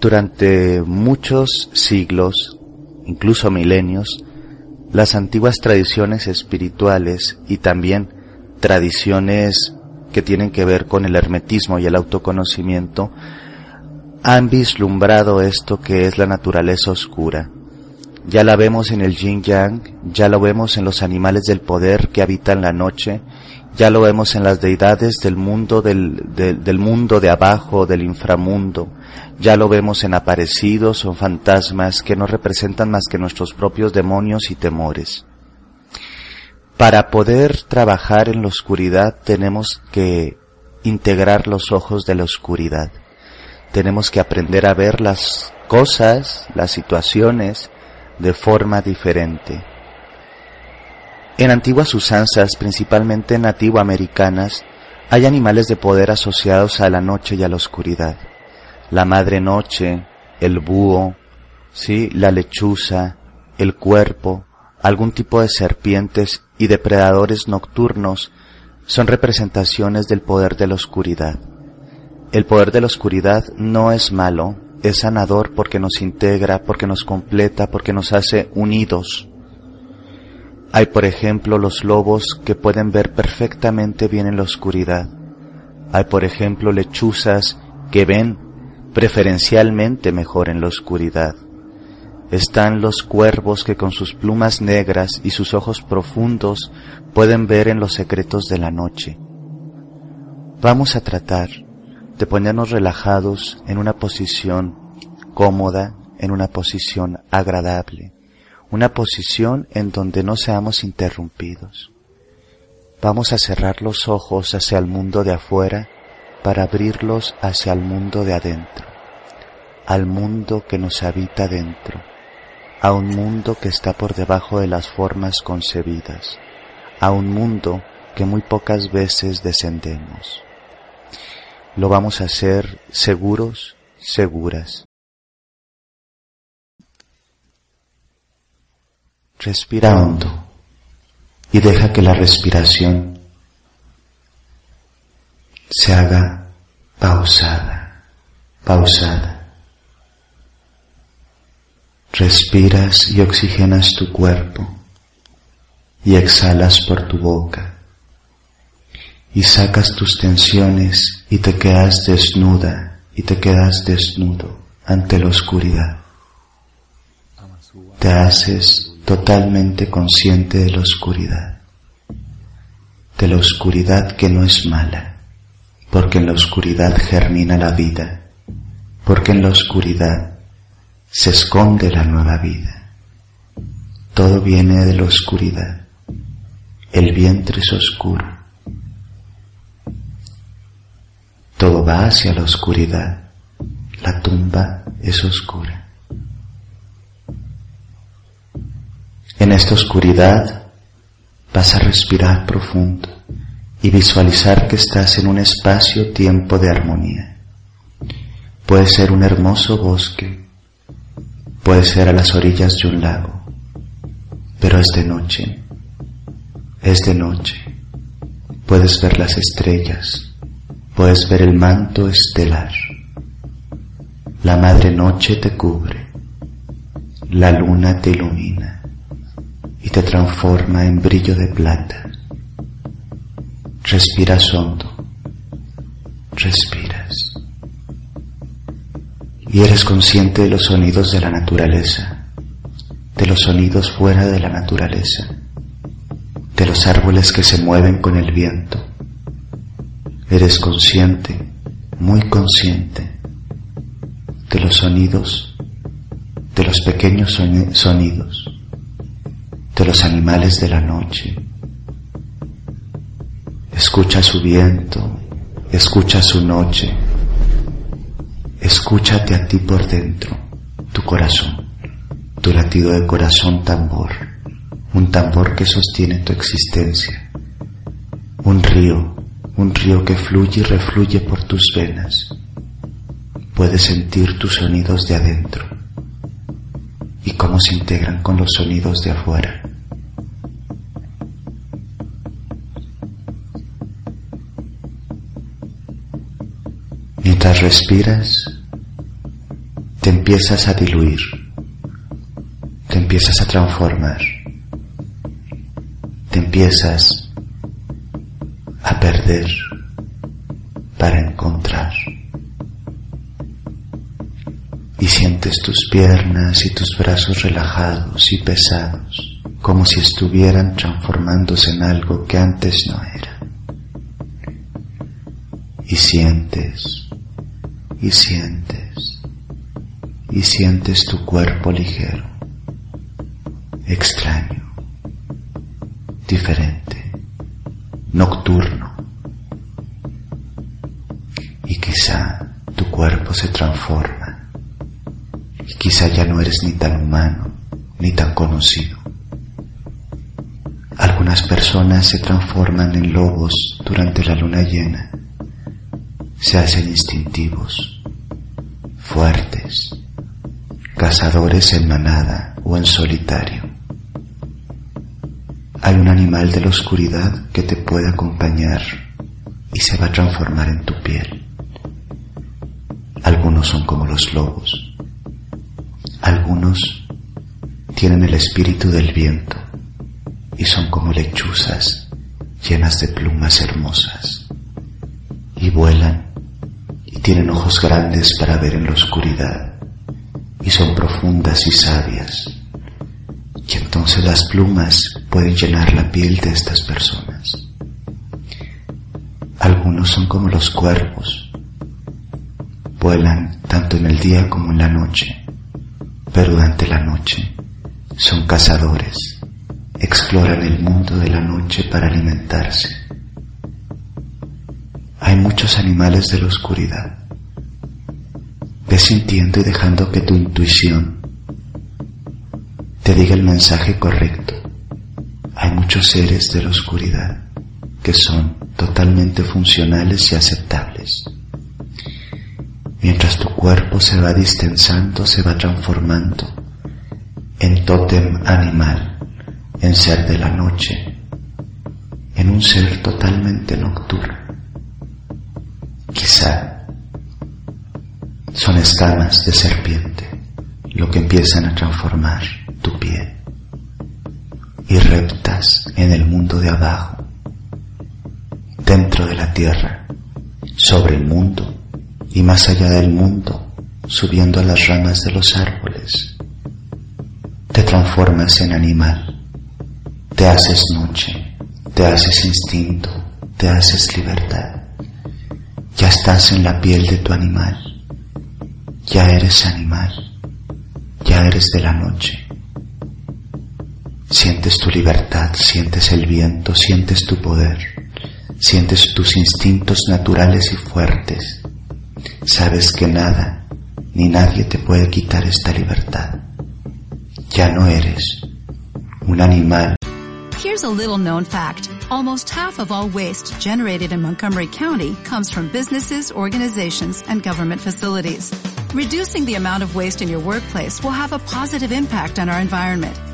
Durante muchos siglos, incluso milenios, las antiguas tradiciones espirituales y también tradiciones que tienen que ver con el hermetismo y el autoconocimiento han vislumbrado esto que es la naturaleza oscura ya la vemos en el yin yang, ya lo vemos en los animales del poder que habitan la noche, ya lo vemos en las deidades del mundo del, del mundo de abajo, del inframundo, ya lo vemos en aparecidos o fantasmas que no representan más que nuestros propios demonios y temores. Para poder trabajar en la oscuridad tenemos que integrar los ojos de la oscuridad. Tenemos que aprender a ver las cosas, las situaciones, de forma diferente. En antiguas usanzas, principalmente nativoamericanas, hay animales de poder asociados a la noche y a la oscuridad. La madre noche, el búho, sí, la lechuza, el cuerpo, algún tipo de serpientes y depredadores nocturnos son representaciones del poder de la oscuridad. El poder de la oscuridad no es malo, es sanador porque nos integra, porque nos completa, porque nos hace unidos. Hay, por ejemplo, los lobos que pueden ver perfectamente bien en la oscuridad. Hay, por ejemplo, lechuzas que ven preferencialmente mejor en la oscuridad. Están los cuervos que con sus plumas negras y sus ojos profundos pueden ver en los secretos de la noche. Vamos a tratar de ponernos relajados en una posición cómoda, en una posición agradable, una posición en donde no seamos interrumpidos. Vamos a cerrar los ojos hacia el mundo de afuera para abrirlos hacia el mundo de adentro, al mundo que nos habita dentro, a un mundo que está por debajo de las formas concebidas, a un mundo que muy pocas veces descendemos. Lo vamos a hacer seguros, seguras. Respira hondo y deja que la respiración se haga pausada, pausada. Respiras y oxigenas tu cuerpo y exhalas por tu boca y sacas tus tensiones y te quedas desnuda y te quedas desnudo ante la oscuridad. Te haces totalmente consciente de la oscuridad, de la oscuridad que no es mala, porque en la oscuridad germina la vida, porque en la oscuridad se esconde la nueva vida. Todo viene de la oscuridad, el vientre es oscuro Todo va hacia la oscuridad. La tumba es oscura. En esta oscuridad vas a respirar profundo y visualizar que estás en un espacio-tiempo de armonía. Puede ser un hermoso bosque, puede ser a las orillas de un lago, pero es de noche, es de noche. Puedes ver las estrellas, puedes ver el manto estelar. La madre noche te cubre, la luna te ilumina y te transforma en brillo de plata. Respiras hondo, respiras. Y eres consciente de los sonidos de la naturaleza, de los sonidos fuera de la naturaleza, de los árboles que se mueven con el viento, Eres consciente, muy consciente de los sonidos, de los pequeños sonidos, de los animales de la noche, Escucha su viento, escucha su noche, escúchate a ti por dentro, tu corazón, tu latido de corazón tambor, un tambor que sostiene tu existencia, un río, un río que fluye y refluye por tus venas. Puedes sentir tus sonidos de adentro y cómo se integran con los sonidos de afuera. Mientras respiras, te empiezas a diluir, te empiezas a transformar, te empiezas perder para encontrar. Y sientes tus piernas y tus brazos relajados y pesados, como si estuvieran transformándose en algo que antes no era. Y sientes, y sientes, y sientes tu cuerpo ligero, extraño, diferente, nocturno. Se transforma y quizá ya no eres ni tan humano ni tan conocido. Algunas personas se transforman en lobos durante la luna llena, se hacen instintivos, fuertes, cazadores en manada o en solitario. Hay un animal de la oscuridad que te puede acompañar y se va a transformar en tu piel. Son como los lobos. Algunos tienen el espíritu del viento y son como lechuzas llenas de plumas hermosas. Y vuelan y tienen ojos grandes para ver en la oscuridad y son profundas y sabias. Y entonces las plumas pueden llenar la piel de estas personas. Algunos son como los cuervos. Vuelan tanto en el día como en la noche, pero durante la noche son cazadores. Exploran el mundo de la noche para alimentarse. Hay muchos animales de la oscuridad. Ve sintiendo y dejando que tu intuición te diga el mensaje correcto. Hay muchos seres de la oscuridad que son totalmente funcionales y aceptables. Mientras tu cuerpo se va distensando, se va transformando en tótem animal, en ser de la noche, en un ser totalmente nocturno. Quizá son escamas de serpiente lo que empiezan a transformar tu piel y reptas en el mundo de abajo, dentro de la tierra, sobre el mundo y más allá del mundo, subiendo a las ramas de los árboles. Te transformas en animal, te haces noche, te haces instinto, te haces libertad. Ya estás en la piel de tu animal, ya eres animal, ya eres de la noche. Sientes tu libertad, sientes el viento, sientes tu poder, sientes tus instintos naturales y fuertes. Sabes que nada ni nadie te puede quitar esta libertad. Ya no eres un animal. Here's a little known fact. Almost half of all waste generated in Montgomery County comes from businesses, organizations, and government facilities. Reducing the amount of waste in your workplace will have a positive impact on our environment.